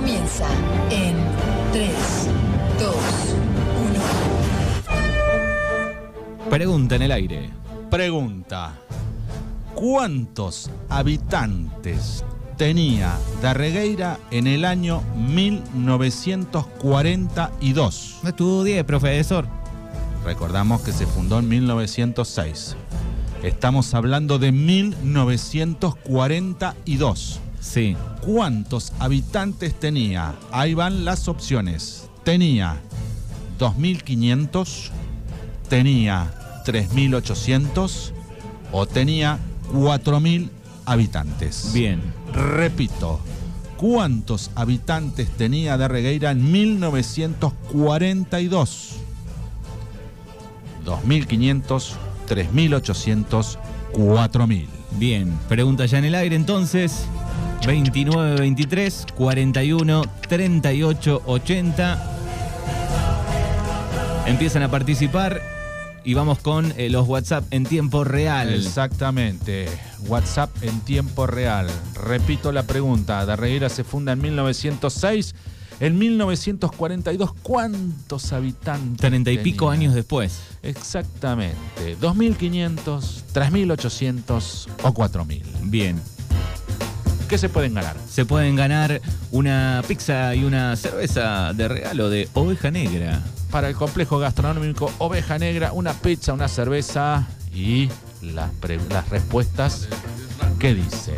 comienza en 3, 2, 1. Pregunta en el aire. Pregunta. ¿Cuántos habitantes tenía Darregueira en el año 1942? No estudié, profesor. Recordamos que se fundó en 1906. Estamos hablando de 1942. Sí. ¿Cuántos habitantes tenía? Ahí van las opciones. Tenía 2.500, tenía 3.800 o tenía 4.000 habitantes. Bien. Repito, ¿cuántos habitantes tenía Darregueira en 1942? 2.500, 3.800, 4.000. Bien. Pregunta ya en el aire entonces. 29 23 41 38 80. Empiezan a participar y vamos con eh, los WhatsApp en tiempo real. Exactamente. WhatsApp en tiempo real. Repito la pregunta. Darreguera se funda en 1906. En 1942, ¿cuántos habitantes? Treinta y pico años después. Exactamente. 2.500, 3.800 o 4.000. Bien. ¿Qué se pueden ganar? Se pueden ganar una pizza y una cerveza de regalo de oveja negra. Para el complejo gastronómico Oveja Negra, una pizza, una cerveza y las, las respuestas que dicen.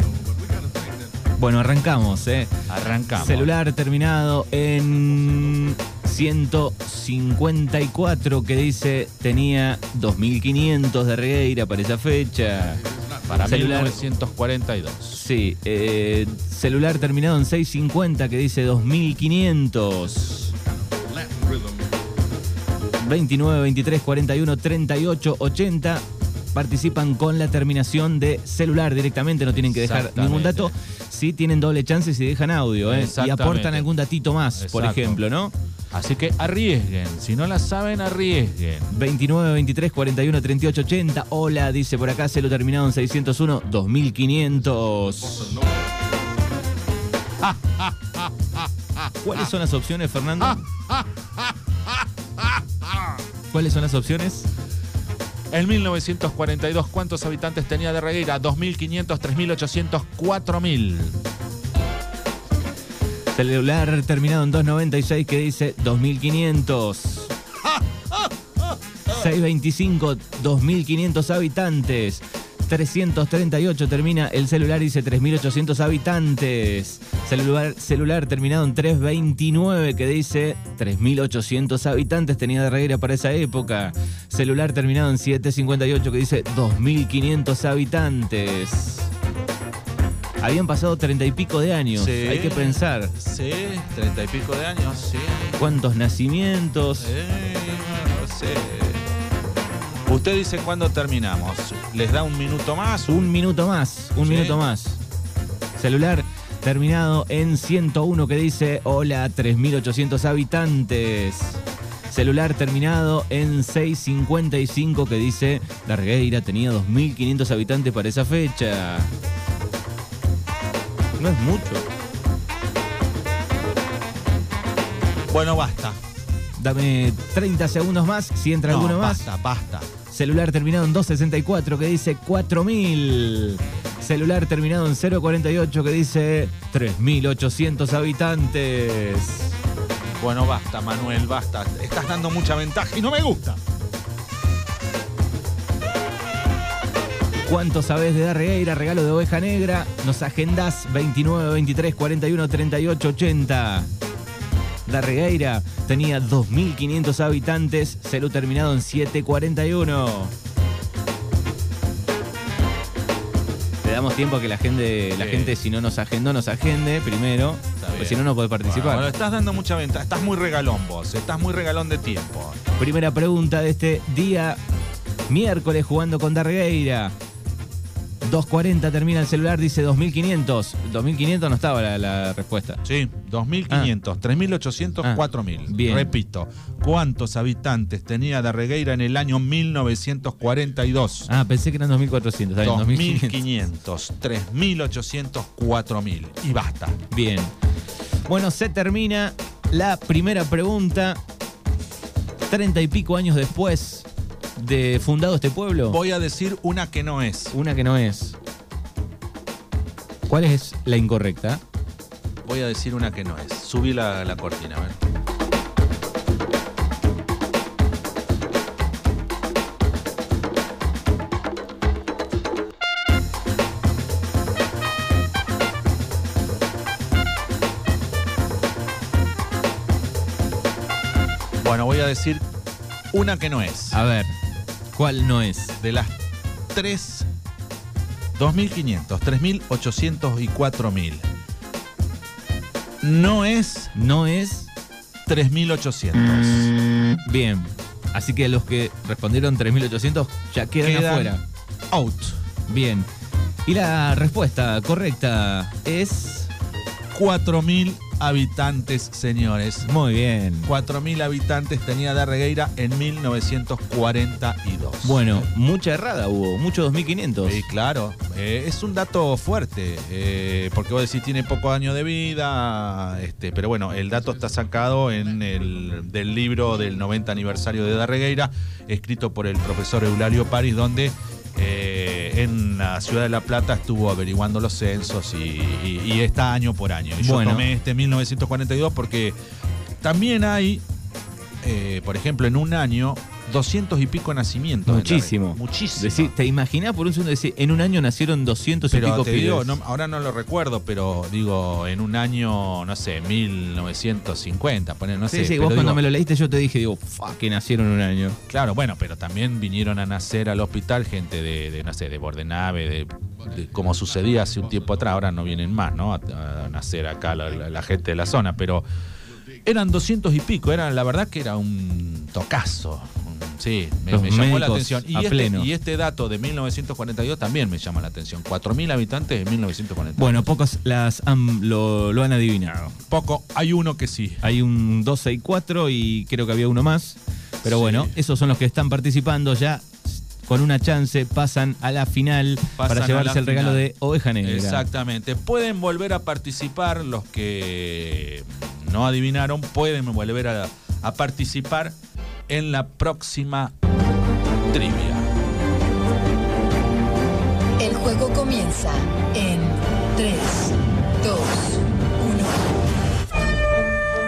Bueno, arrancamos, ¿eh? Arrancamos. Celular terminado en 154 que dice tenía 2500 de Regueira para esa fecha. Para celular, 1942. sí, eh, celular terminado en 650 que dice 2500. 29, 23, 41, 38, 80 participan con la terminación de celular directamente, no tienen que dejar ningún dato. Sí tienen doble chance si dejan audio, ¿eh? Y aportan algún datito más, por ejemplo, ¿no? Así que arriesguen. Si no la saben, arriesguen. 29, 23, 41, 38, 80. Hola, dice por acá, celo terminado en 601, 2500. ¿Cuáles son las opciones, Fernando? ¿Cuáles son las opciones? En 1942, ¿cuántos habitantes tenía Darregueira? 2.500, 3.800, 4.000. Celular terminado en 296 que dice 2500. 625, 2500 habitantes. 338 termina el celular dice 3800 habitantes. Celular, celular terminado en 329 que dice 3800 habitantes tenía de reguera para esa época. Celular terminado en 758 que dice 2500 habitantes. Habían pasado treinta y pico de años, Sí. hay que pensar. Sí, treinta y pico de años, sí. ¿Cuántos nacimientos? Eh, no sé. Usted dice cuándo terminamos. ¿Les da un minuto más? Un minuto más, un Sí. minuto más. Celular terminado en 101 que dice hola 3800 habitantes. Celular terminado en 655 que dice Dargueira tenía 2500 habitantes para esa fecha. No es mucho. Bueno, basta. Dame 30 segundos más si entra No, alguno más. Basta, basta. Celular terminado en 264 que dice 4000. Celular terminado en 048 que dice 3800 habitantes. Bueno, basta, Manuel, basta. Estás dando mucha ventaja y no me gusta. ¿Cuánto sabés de Darregueira? Regalo de oveja negra. Nos agendás 29, 23, 41, 38, 80. Darregueira tenía 2.500 habitantes. Celu terminado en 741. Le damos tiempo a que la gente, la Sí. gente si no nos agendó, nos agende primero. Porque si no, no puede participar. Bueno, estás dando mucha ventaja. Estás muy regalón vos. Estás muy regalón de tiempo. Primera pregunta de este día miércoles jugando con Darregueira. 2.40 termina el celular, dice 2.500. 2.500 no estaba la, la respuesta. Sí, 2.500, 3.800, Ah, 4.000. bien. Repito, ¿cuántos habitantes tenía Darregueira en el año 1942? Ah, pensé que eran 2.400. está bien, 2.500. 2.500, 3.800, 4.000. Y basta. Bien. Bueno, se termina la primera pregunta. Treinta y pico años después de fundado este pueblo. Voy a decir una que no es. Una que no es. ¿Cuál es la incorrecta? Voy a decir una que no es. Subí la, la cortina, a ver. Bueno, voy a decir una que no es. A ver, ¿cuál no es? De las 3, 2.500, 3.800 y 4.000. No es No es 3.800. bien. Así que los que respondieron 3800 ya quedan, Quedan afuera. Out. Bien. Y la respuesta correcta es. 4.000 habitantes, señores. Muy bien. 4.000 habitantes tenía Darregueira en 1942. Bueno, mucha errada hubo, mucho 2500. Sí, claro, eh, es un dato fuerte, eh, porque vos decís tiene pocos años de vida, este, pero bueno, el dato está sacado en el del libro del 90 aniversario de Darregueira, escrito por el profesor Eulario París, donde eh, en la ciudad de La Plata estuvo averiguando los censos y, y- y está año por año. Y yo tomé este 1942 porque también hay, eh, por ejemplo, en un año, 200 y pico nacimientos. en Muchísimo. Muchísimo. Decí- ¿Te imaginás por un segundo decir, en un año nacieron 200 y pico te digo, pibes? no- ahora no lo recuerdo, pero digo, en un año, no sé, 1950, poner, no sí, sé. sí, vos cuando me lo leíste yo te dije, digo, que nacieron en un año. Claro, bueno, pero también vinieron a nacer al hospital gente de, de, no sé, de Bordenave, de, de- como sucedía hace un tiempo atrás, ahora no vienen más, ¿no? A, a nacer acá la, la- la gente de la zona, pero eran 200 y pico, era, la verdad que era un tocazo. Sí, me, llamó la atención. Y a este, pleno. y este dato de 1942 también me llama la atención. 4.000 habitantes en 1942. Bueno, pocos las han- lo, lo han adivinado. Poco, hay uno que sí. Hay un 264 y creo que había uno más. Pero Sí. bueno, esos son los que están participando ya. Con una chance pasan a la final Pasan para llevarse el regalo de Oveja Negra. Exactamente. Pueden volver a participar los que no adivinaron, pueden volver a, a participar en la próxima trivia. El juego comienza en 3, 2,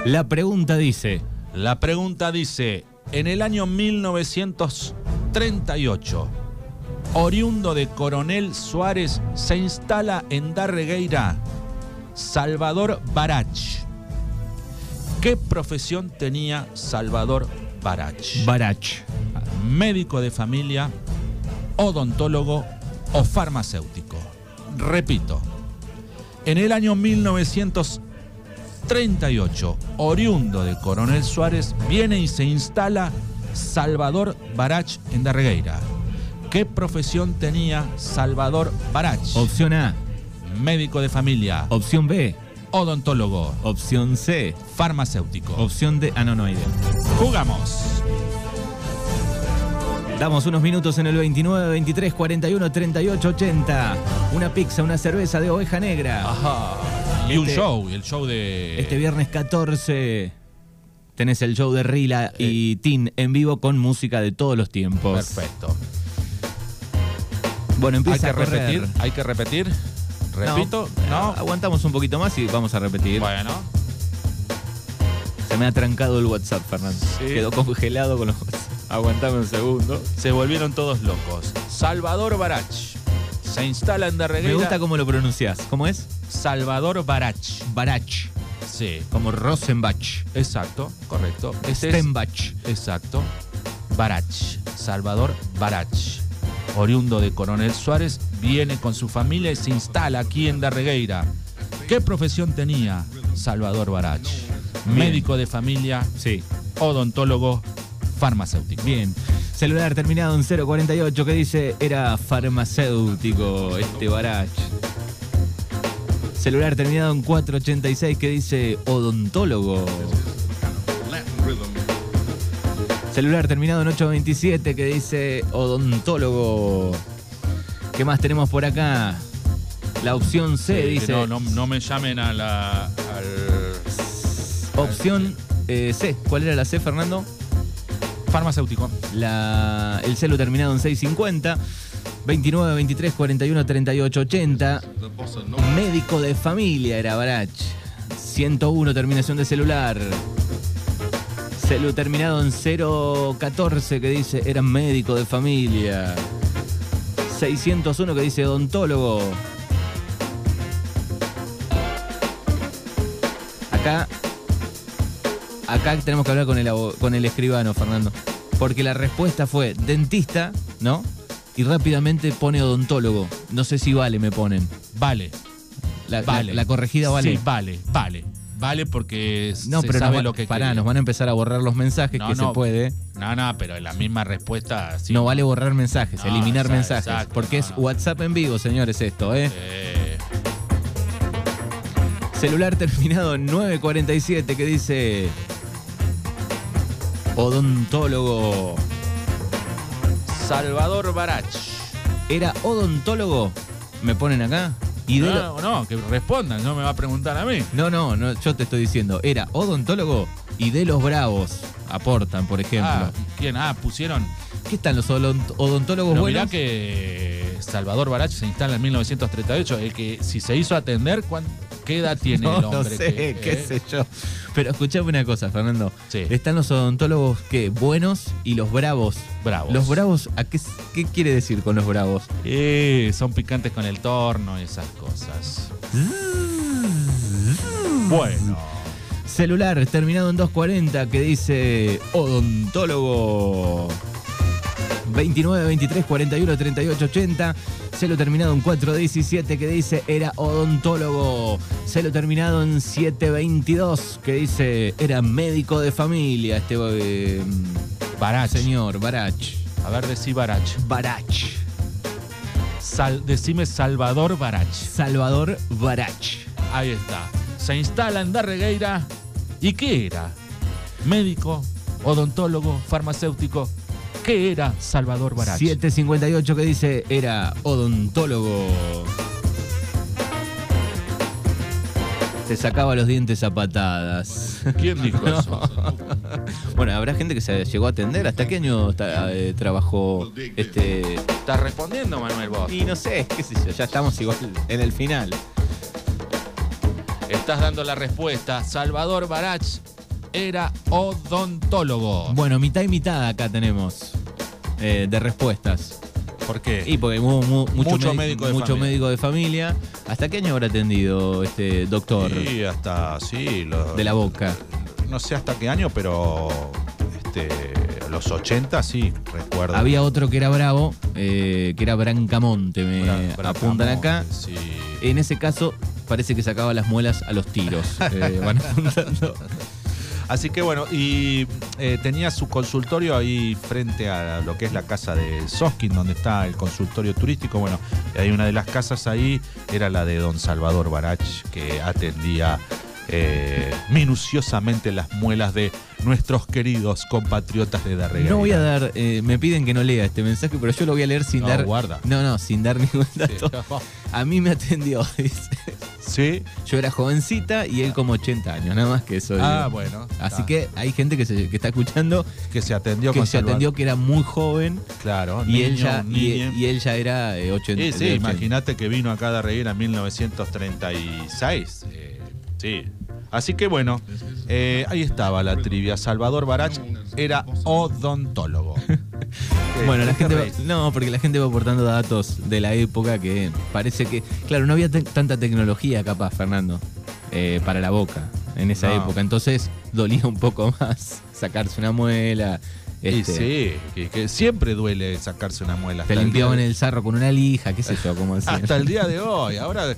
1. La pregunta dice, La pregunta dice, en el año 1938, oriundo de Coronel Suárez, se instala en Darregueira Salvador Barach. ¿Qué profesión tenía Salvador Barach? Barach. médico de familia, odontólogo o farmacéutico. Repito, en el año 1938, oriundo de Coronel Suárez, viene y se instala Salvador Barach en Darregueira. ¿Qué profesión tenía Salvador Barach? Opción A, Médico de familia, opción B, odontólogo, opción C, farmacéutico. opción D. Ah, no, no hay idea. Jugamos. Damos unos minutos en el 29, 23, 41, 38, 80. Una pizza, una cerveza de oveja negra. Ajá. Y un Este- show, el show de... Este viernes 14 tenés el show de Rila y Tin en vivo con música de todos los tiempos. Perfecto. Bueno, Hay empieza que a repetir, hay que repetir. Repito, No, no. Aguantamos un poquito más y vamos a repetir. Bueno, Se me ha trancado el WhatsApp, Fernando. Sí. Quedó congelado con los Aguantame un segundo. se volvieron todos locos. Salvador Barach se instala en Me Darregueira. gusta cómo lo pronunciás. ¿Cómo es? Salvador Barach. Barach. Sí, Como Rosenbach. exacto, correcto. Ese es- Stenbach. exacto. Barach. Salvador Barach. Oriundo de Coronel Suárez, viene con su familia y se instala aquí en Darregueira. ¿Qué profesión tenía Salvador Barach? Bien. Médico de familia, Sí. odontólogo, farmacéutico. Bien. Celular terminado en 048 que dice era farmacéutico este Barach. Celular terminado en 486 que dice odontólogo. Celular terminado en 827 que dice odontólogo. ¿Qué más tenemos por acá? La opción C Sí, dice. no, no, no me llamen a la. al Opción eh, C. ¿Cuál era la C, Fernando? farmacéutico. La, el celu terminado en 650. 29, 23, 41, 38, 80. Médico de familia era Barach. 101, terminación de celular. Celu terminado en 014 que dice era médico de familia. 601 que dice odontólogo. Acá acá tenemos que hablar con el, con el escribano, Fernando. Porque la respuesta fue dentista, ¿no? Y rápidamente pone odontólogo. No sé si vale, me ponen. Vale. La, la- Vale. la corregida vale. Sí, vale, vale. Vale porque No, se pero sabe nos lo que pará, nos van a empezar a borrar los mensajes No, que no. se puede. No, no, pero la misma respuesta sí. No vale borrar mensajes, eliminar exacto, mensajes. exacto, porque es no. WhatsApp en vivo, señores, esto, ¿eh? Eh, Celular terminado en 947 que dice odontólogo. Salvador Barach. ¿Era odontólogo? ¿Me ponen acá? Y de lo- No, no, que respondan, no me va a preguntar a mí. No, no, no, yo te estoy diciendo, era odontólogo y de los bravos aportan, por ejemplo. Ah, ¿quién? Ah, pusieron. ¿Qué están los odont- odontólogos Pero buenos? mirá que Salvador Barach se instala en 1938. El que si se hizo atender, ¿cuán- ¿qué edad tiene No, el no hombre? sé, que- qué eh? sé yo. Pero escuchame una cosa, Fernando. Sí. Están los odontólogos que buenos y los bravos. Bravos. Los bravos, ¿a qué, qué quiere decir con los bravos? Eh, son picantes con el torno y esas cosas. Bueno. Celular terminado en 240 que dice odontólogo. 29, 23, 41, 38, 80. Celo terminado en 417 que dice era odontólogo. Celo terminado en 722 que dice era médico de familia. Este eh, Barach. señor Barach. A ver, decí Barach. Barach. Sal- decime Salvador Barach. Salvador Barach. Ahí está. Se instala en Darregueira. ¿Y qué era? Médico, odontólogo, farmacéutico. ¿Qué era Salvador Barach? 758 que dice era odontólogo. Te sacaba los dientes a patadas. ¿Quién dijo eso? Bueno, habrá gente que se llegó a atender. ¿Hasta qué año eh, trabajó este? ¿Estás respondiendo, Manuel, vos? Y no sé, qué sé yo, ya estamos igual en el final. Estás dando la respuesta. Salvador Barach era odontólogo. Bueno, mitad y mitad acá tenemos eh, de respuestas. ¿Por qué? Y porque hubo mu- mucho, Mucho médi- médico de mucho familia. médico de familia. ¿Hasta qué año habrá atendido este doctor Sí, hasta, sí. lo- de la boca? No sé hasta qué año, pero este, los 80 sí, recuerdo. Había otro que era bravo, eh, que era Brancamonte, me Bra- apuntan acá. Sí. En ese caso, parece que sacaba las muelas a los tiros. eh, van apuntando. Así que bueno, y eh, tenía su consultorio ahí frente a lo que es la casa de Soskin, donde está el consultorio turístico. Bueno, hay una de las casas ahí, era la de don Salvador Barach, que atendía eh, minuciosamente las muelas de nuestros queridos compatriotas de Darregueira. No voy a dar, eh, me piden que no lea este mensaje, pero yo lo voy a leer sin No, dar. guarda. No, no, sin dar ningún Sí. dato. A mí me atendió, dice. Sí. Yo era jovencita y él como 80 años, nada más que eso. Ah, digo. bueno. Así que hay gente que, se- que está escuchando que se atendió que con se atendió que era muy joven Claro, y, niño, él ya, y, él ya era eh, 80. Sí, sí, de 80. imagínate que vino acá a Darreguera en 1936. eh, sí. Así que bueno, eh, ahí estaba la trivia. Salvador Barach era odontólogo. Eh, Bueno, la ¿qué te gente va, no, porque la gente va aportando datos de la época que parece que, claro, no había tanta tecnología capaz, Fernando, eh, para la boca en esa No. época. Entonces dolía un poco más sacarse una muela. Y este, sí, que, que siempre duele sacarse una muela. Te el limpiaban de- el sarro con una lija, qué sé yo, cómo hacían. Hasta el día de hoy. Ahora,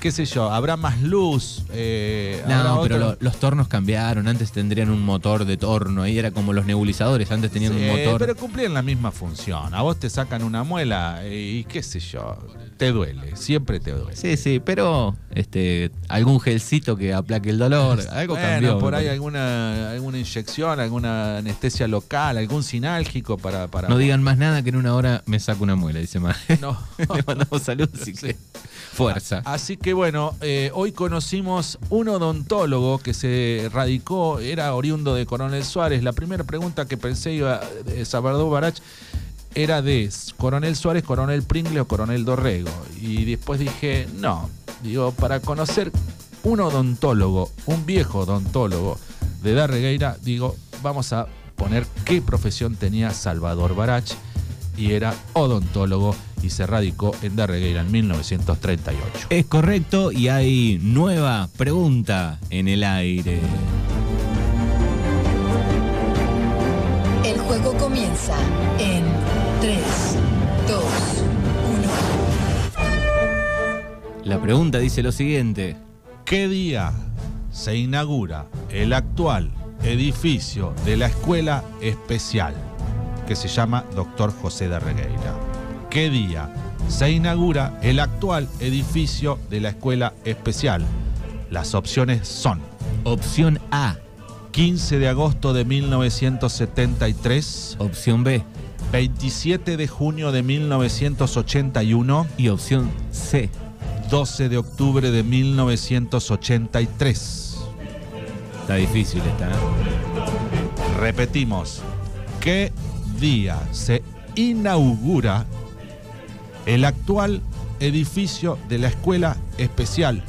qué sé yo, habrá más luz. eh, No, pero lo- los tornos cambiaron. Antes tendrían un motor de torno. Ahí era como los nebulizadores. Antes tenían Sí, un motor. Pero cumplían la misma función. A vos te sacan una muela y qué sé yo, te duele, siempre te duele. Sí, sí, pero este, algún gelcito que aplaque el dolor, algo Bueno, cambió. por me ahí parece. alguna, alguna inyección, alguna anestesia local, algún sinálgico para... para No digan más nada que en una hora me saco una muela, dice más. No. Le mandamos saludos, así que fuerza. Así que bueno, eh, hoy conocimos un odontólogo que se radicó, era oriundo de Coronel Suárez. La primera pregunta que pensé iba de Salvador Barach era de Coronel Suárez, Coronel Pringle o Coronel Dorrego. Y después dije, no, digo, para conocer un odontólogo, un viejo odontólogo de Darregueira, digo, vamos a poner qué profesión tenía Salvador Barach y era odontólogo y se radicó en Darregueira en 1938. Es correcto y hay nueva pregunta en el aire. El juego comienza en 3, 2, 1. La pregunta dice lo siguiente. ¿Qué día se inaugura el actual edificio de la Escuela Especial que se llama Doctor José de Regueira? ¿Qué día se inaugura el actual edificio de la Escuela Especial? Las opciones son Opción A, 15 de agosto de 1973, opción B 27 de junio de 1981, y opción C. 12 de octubre de 1983. Está difícil esta. ¿eh? Repetimos, ¿qué día se inaugura el actual edificio de la Escuela Especial?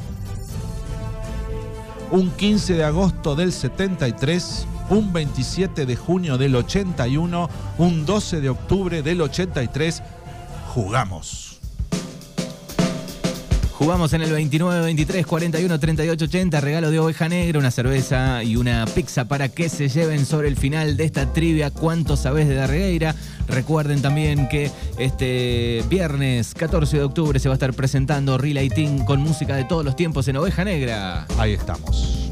Un 15 de agosto del 73, un 27 de junio del 81, un 12 de octubre del 83. Jugamos. Jugamos en el 29, 23, 41, 38, 80. Regalo de oveja negra, una cerveza y una pizza para que se lleven sobre el final de esta trivia. ¿Cuánto sabés de Darregueira? Recuerden también que este viernes 14 de octubre se va a estar presentando Relay Team con música de todos los tiempos en Oveja Negra. Ahí estamos.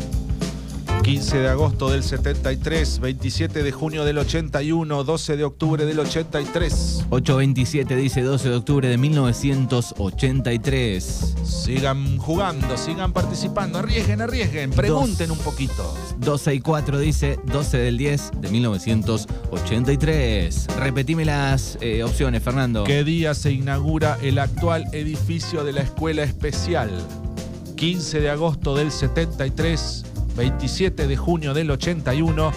15 de agosto del 73, 27 de junio del 81, 12 de octubre del 83. 827 dice 12 de octubre de 1983. Sigan jugando, sigan participando, arriesguen, arriesguen, pregunten un poquito. 12 y 4 dice 12 del 10 de 1983. Repetime las eh, opciones, Fernando. ¿Qué día se inaugura el actual edificio de la Escuela Especial? 15 de agosto del 73, 27 de junio del 81,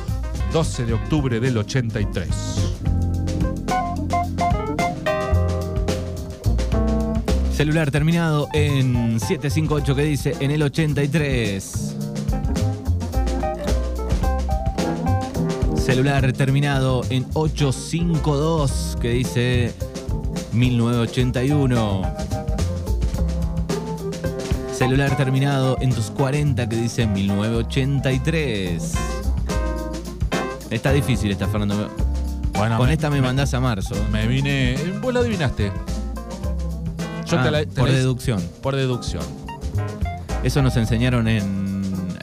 12 de octubre del 83. Celular terminado en 758 que dice en el 83. Celular terminado en 852 que dice 1981. Celular terminado en tus 40 que dice 1983. Está difícil esta, Fernando. Bueno, Con esta me mandás a marzo. Me vine. Vos lo adivinaste. Yo Ah, te la, te por la- deducción. Por deducción. Eso nos enseñaron en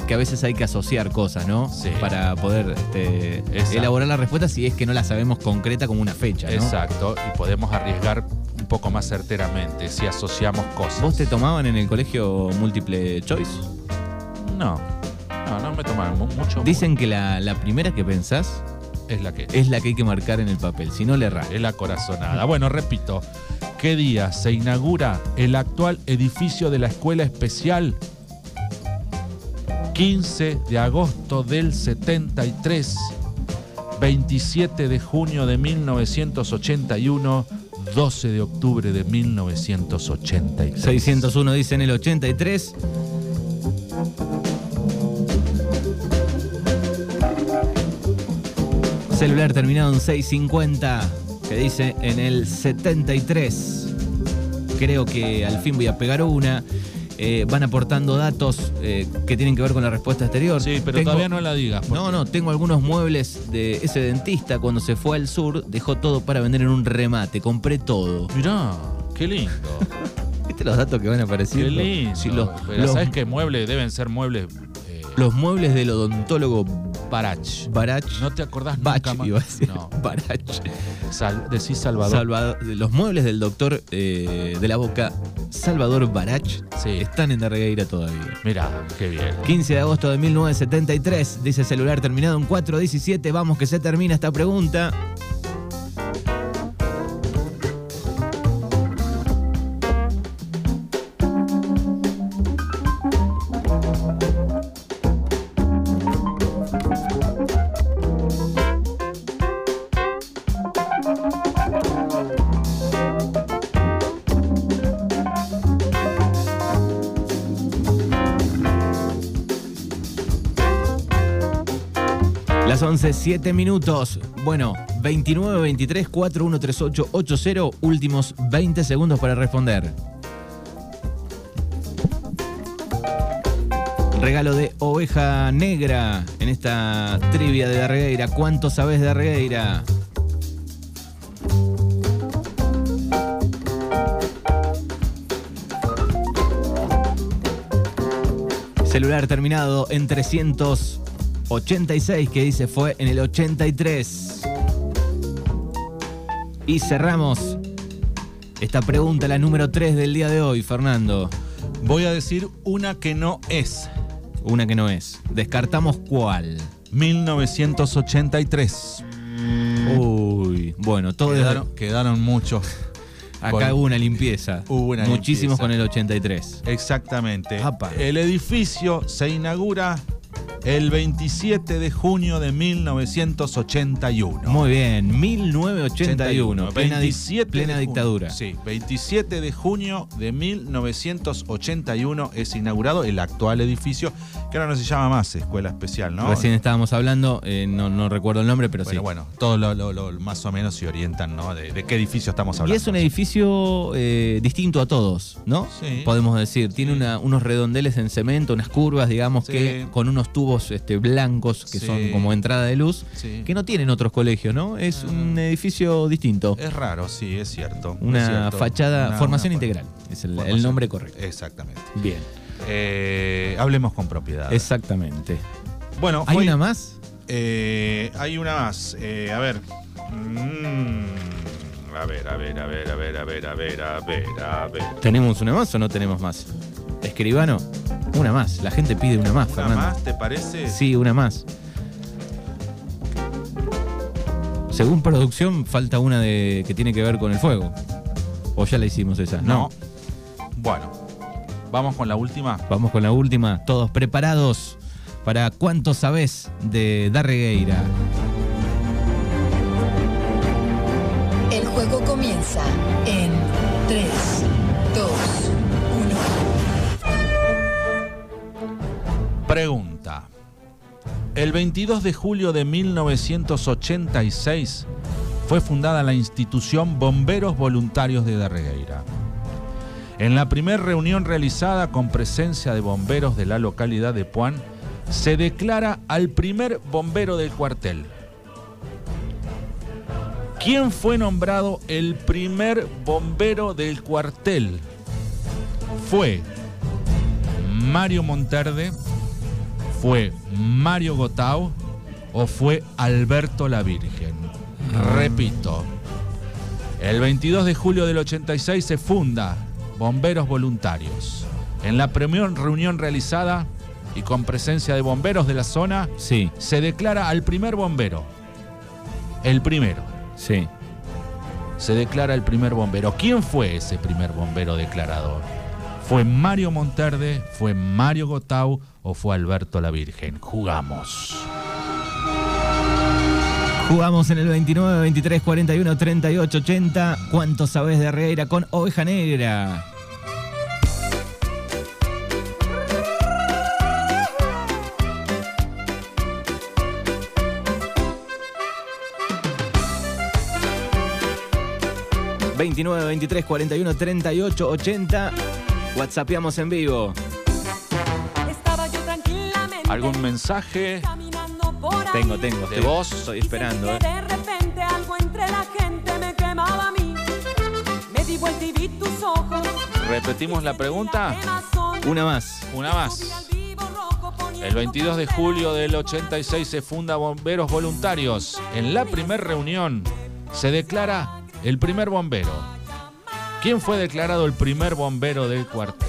que a veces hay que asociar cosas, ¿no? Sí. Para poder este, elaborar la respuesta si es que no la sabemos concreta como una fecha, ¿no? Exacto. Y podemos arriesgar un poco más certeramente si asociamos cosas. ¿Vos te tomaban en el colegio múltiple choice? No. No, no me tomaron mu- mucho. Dicen que la, la primera que pensás Es la que es la que hay que marcar en el papel, si no le errás. es la corazonada. Bueno, repito. ¿Qué día se inaugura el actual edificio de la Escuela Especial? 15 de agosto del 73, 27 de junio de 1981, 12 de octubre de 1983. 601 dice en el 83. Celular terminado en 650 que dice en el 73. Creo que al fin voy a pegar una. Eh, van aportando datos eh, que tienen que ver con la respuesta exterior. Sí, pero Tengo- todavía no la digas. No, no, tengo algunos muebles de ese dentista cuando se fue al sur, dejó todo para vender en un remate, compré todo. Mirá, qué lindo. ¿Viste los datos que van Qué apareciendo? lindo. Sí, los, Pero los- sabes que muebles deben ser muebles. eh, los muebles del odontólogo Barach. Barach. ¿No te acordás Bach, nunca más? iba a decir. No. Barach. Sal- decís Salvador. Salvador- los muebles del doctor eh, de la boca, Salvador Barach, Sí. están en Darregueira todavía. Mirá, qué bien. 15 de agosto de 1973, dice celular terminado en 417. Vamos que se termina esta pregunta. 11, 7 minutos. Bueno, 29, 23, 4138, 80. Últimos 20 segundos para responder. Regalo de oveja negra en esta trivia de Darregueira. ¿Cuánto sabes de Darregueira? Celular terminado en 386 que dice fue en el 83. Y cerramos esta pregunta, la número 3 del día de hoy, Fernando. Voy a decir una que no es. Una que no es. Descartamos cuál. 1983. Uy, bueno, todo Quedaron, quedaron muchos. acá hubo una limpieza. Hubo una Muchísimos limpieza. con el 83. Exactamente. Apa. El edificio se inaugura el 27 de junio de 1981. Muy bien, 1981. Plena, di- 27 plena junio. dictadura. Sí, 27 de junio de 1981 es inaugurado el actual edificio, que ahora no se llama más Escuela Especial, ¿no? Recién estábamos hablando, eh, no, no recuerdo el nombre, pero bueno, sí. bueno, todos lo, lo- lo- más o menos se orientan, ¿no? De, de qué edificio estamos Y hablando. es un edificio eh, distinto a todos, ¿no? Sí. Podemos decir. Tiene Sí. una- unos redondeles en cemento, unas curvas, digamos, Sí. que con unos tubos este, blancos que son como entrada de luz, que no tienen otros colegios, ¿no? Es ah. un edificio distinto. Es raro, sí, es cierto. Una fachada, formación integral, es el, nombre correcto. Exactamente. Bien. Eh, hablemos con propiedad. Exactamente. Bueno, ¿hay una más? Eh, hay una más. Eh, mm, a ver. A ver, a ver, a ver, a ver, a ver, a ver, a ver, a ver. ¿Tenemos una más o no tenemos más? Escribano una más. La gente pide una más, ¿Una Fernando. más, te parece? Sí, una más. Según producción, falta una de que tiene que ver con el fuego. ¿O ya la hicimos esa? No. Bueno, vamos con la última. Vamos con la última. Todos preparados para cuánto sabés de Darregueira. El juego comienza en 3, El 22 de julio de 1986 fue fundada la institución Bomberos Voluntarios de Darregueira. En la primera reunión realizada con presencia de bomberos de la localidad de Puan, se declara al primer bombero del cuartel. ¿Quién fue nombrado el primer bombero del cuartel? Fue Mario Monterde, fue Mario Gotau o fue Alberto la Virgen. Repito, el 22 de julio del 86 se funda Bomberos Voluntarios. En la primera reunión realizada y con presencia de bomberos de la zona, Sí, se declara al primer bombero. El primero. sí. Se declara el primer bombero. ¿Quién fue ese primer bombero declarador? ¿Fue Mario Monterde? ¿Fue Mario Gotau? ¿O fue Alberto la Virgen? Jugamos. Jugamos en el 29, 23, 41, 38, 80. ¿Cuánto sabés de Darregueira con Oveja Negra? ...29, 23, 41, 38, 80... ...whatsappeamos en vivo... ¿Algún mensaje? Tengo, tengo. ¿De estoy- vos? Estoy esperando, ¿eh? que De repente algo entre la gente me quemaba a mí. Me di vuelta y vi tus ojos. ¿Repetimos la pregunta? Una más. Una más. El 22 de julio del 86 se funda Bomberos Voluntarios. En la primera reunión se declara el primer bombero. ¿Quién fue declarado el primer bombero del cuartel?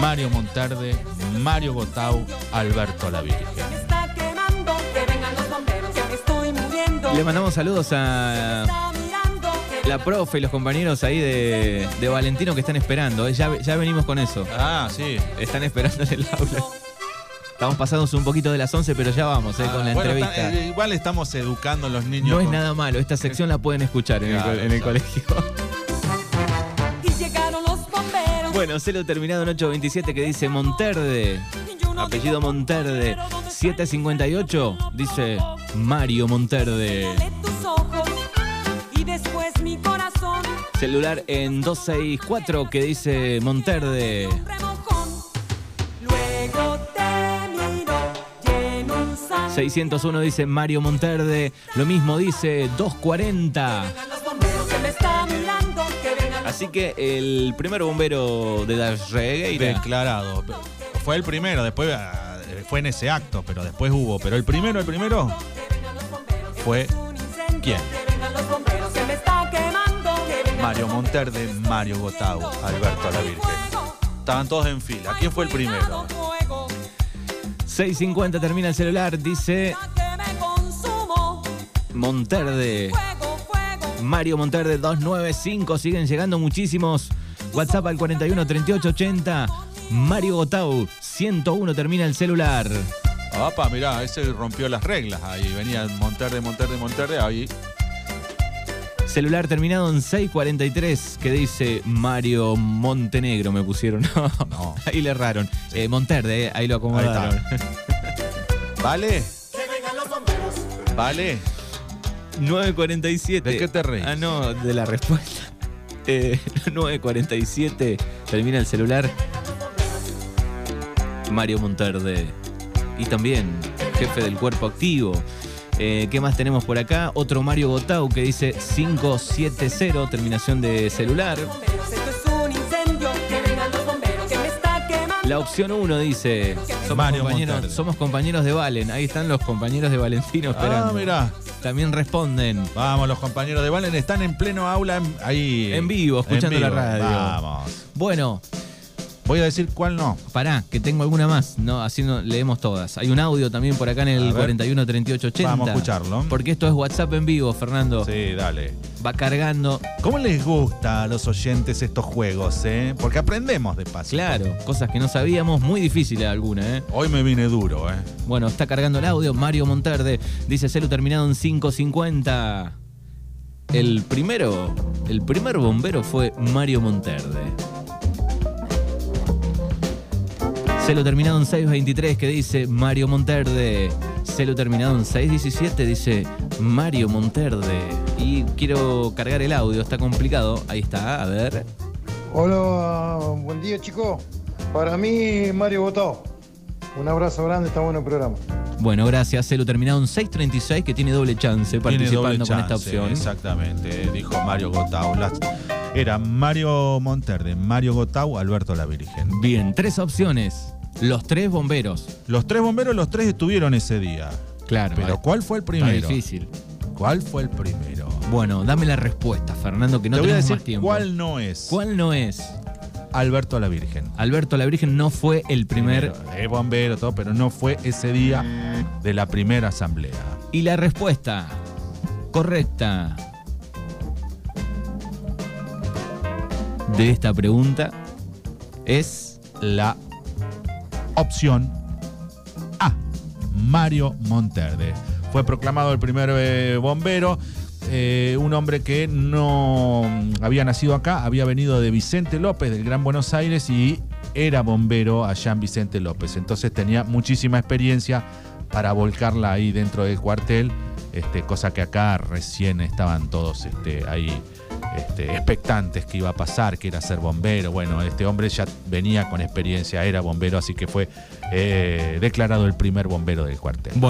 Mario Montarde, Mario Gotau, Alberto la Virgen. Le mandamos saludos a la profe y los compañeros ahí de, de Valentino que están esperando. ¿eh? Ya, ya venimos con eso. Ah, sí. Están esperando en el aula. Estamos pasándonos un poquito de las 11, pero ya vamos ¿eh? con la Ah, bueno, entrevista. está- eh, igual estamos educando a los niños. No es nada malo, esta sección la pueden escuchar en, el, Claro, co- en el exacto. colegio. Bueno, celo terminado en 827 que dice Monterde. Apellido Monterde. "Pero ¿dónde está 758 dice Mario Monterde. Celular en 264 que dice Monterde. Luego te miro y en un salto 601 dice Mario Monterde. Lo mismo dice 240. Así que el primer bombero de las Regueira. Declarado. Fue el primero, después ah, fue en ese acto, pero después hubo. Pero el primero, el primero fue ¿Quién? que vengan los bomberos que me está quemando, que vengan Mario Monterde, Mario Gotau, Alberto la Virgen. Estaban todos en fila. ¿Quién fue el primero? Fuego, 650 termina el celular, dice. Monterde. Mario Monterde 295. Siguen llegando muchísimos. WhatsApp al 41 38 80. Mario Gotau 101 termina el celular. Opa, mirá, ese rompió las reglas. Ahí venía Monterde, Monterde, Monterde. Ahí. Celular terminado en 643 que dice Mario Montenegro me pusieron. No, No. ahí le erraron. Eh, Monterde, eh, ahí lo acomodaron. ¿Vale? ¿Vale? 947. ¿De qué te reís? Ah, no, de la respuesta. Eh, 947 termina el celular. Mario Monterde. Y también jefe del cuerpo activo. Eh, ¿Qué más tenemos por acá? Otro Mario Gotau que dice 570, terminación de celular. La opción 1 dice, somos, Mario compañeros, Monterde. somos compañeros de Valen. Ahí están los compañeros de Valentino esperando. Ah, mirá. También responden. Vamos, los compañeros de Valen están en pleno aula en- ahí. En vivo, escuchando en la radio. Vamos. Bueno, Voy a decir cuál no. Pará, que tengo alguna más, no, así no leemos todas. Hay un audio también por acá en el ver. 41 38 80. Vamos a escucharlo. Porque esto es WhatsApp en vivo, Fernando. Sí, dale. Va cargando, ¿Cómo les gusta a los oyentes estos juegos, eh? Porque aprendemos de paso. claro, cosas que no sabíamos, muy difíciles alguna, ¿eh? Hoy me vine duro, ¿eh? Bueno, está cargando el audio. Mario Monterde dice celu terminado en 550. El primero, el primer bombero fue Mario Monterde. Celo terminado en 623 que dice Mario Monterde. Celo terminado en 617 dice Mario Monterde. Y quiero cargar el audio, está complicado. Ahí está, a ver. Hola, buen día chicos. Para mí, Mario Botao. Un abrazo grande, está bueno el programa. Bueno, gracias. Celo terminado en 636 que tiene doble chance Tiene participando doble con esta opción. Exactamente, dijo Mario Gotau. Las- Era Mario Monterde, Mario Gotau, Alberto la Virgen. Bien, tres opciones. Los tres bomberos. Los tres bomberos, los tres estuvieron ese día. Claro. Pero ¿cuál fue el está primero? difícil. ¿Cuál fue el primero? Bueno, dame la respuesta, Fernando, que no Te voy a decir más tiempo. cuál no es. ¿Cuál no es? Alberto la Virgen. Alberto la Virgen no fue el primer. Primero, Es bombero, todo, pero no fue ese día de la primera asamblea. Y la respuesta correcta de esta pregunta es La opción A. Mario Monterde. Fue proclamado el primer eh, bombero. eh, un hombre que no había nacido acá, había venido de Vicente López, del Gran Buenos Aires, y era bombero allá en Vicente López. Entonces tenía muchísima experiencia para volcarla ahí dentro del cuartel, este, cosa que acá recién estaban todos este, ahí este, expectantes que iba a pasar, que era ser bombero. Bueno, este hombre ya venía con experiencia, era bombero, así que fue eh, declarado el primer bombero del cuartel.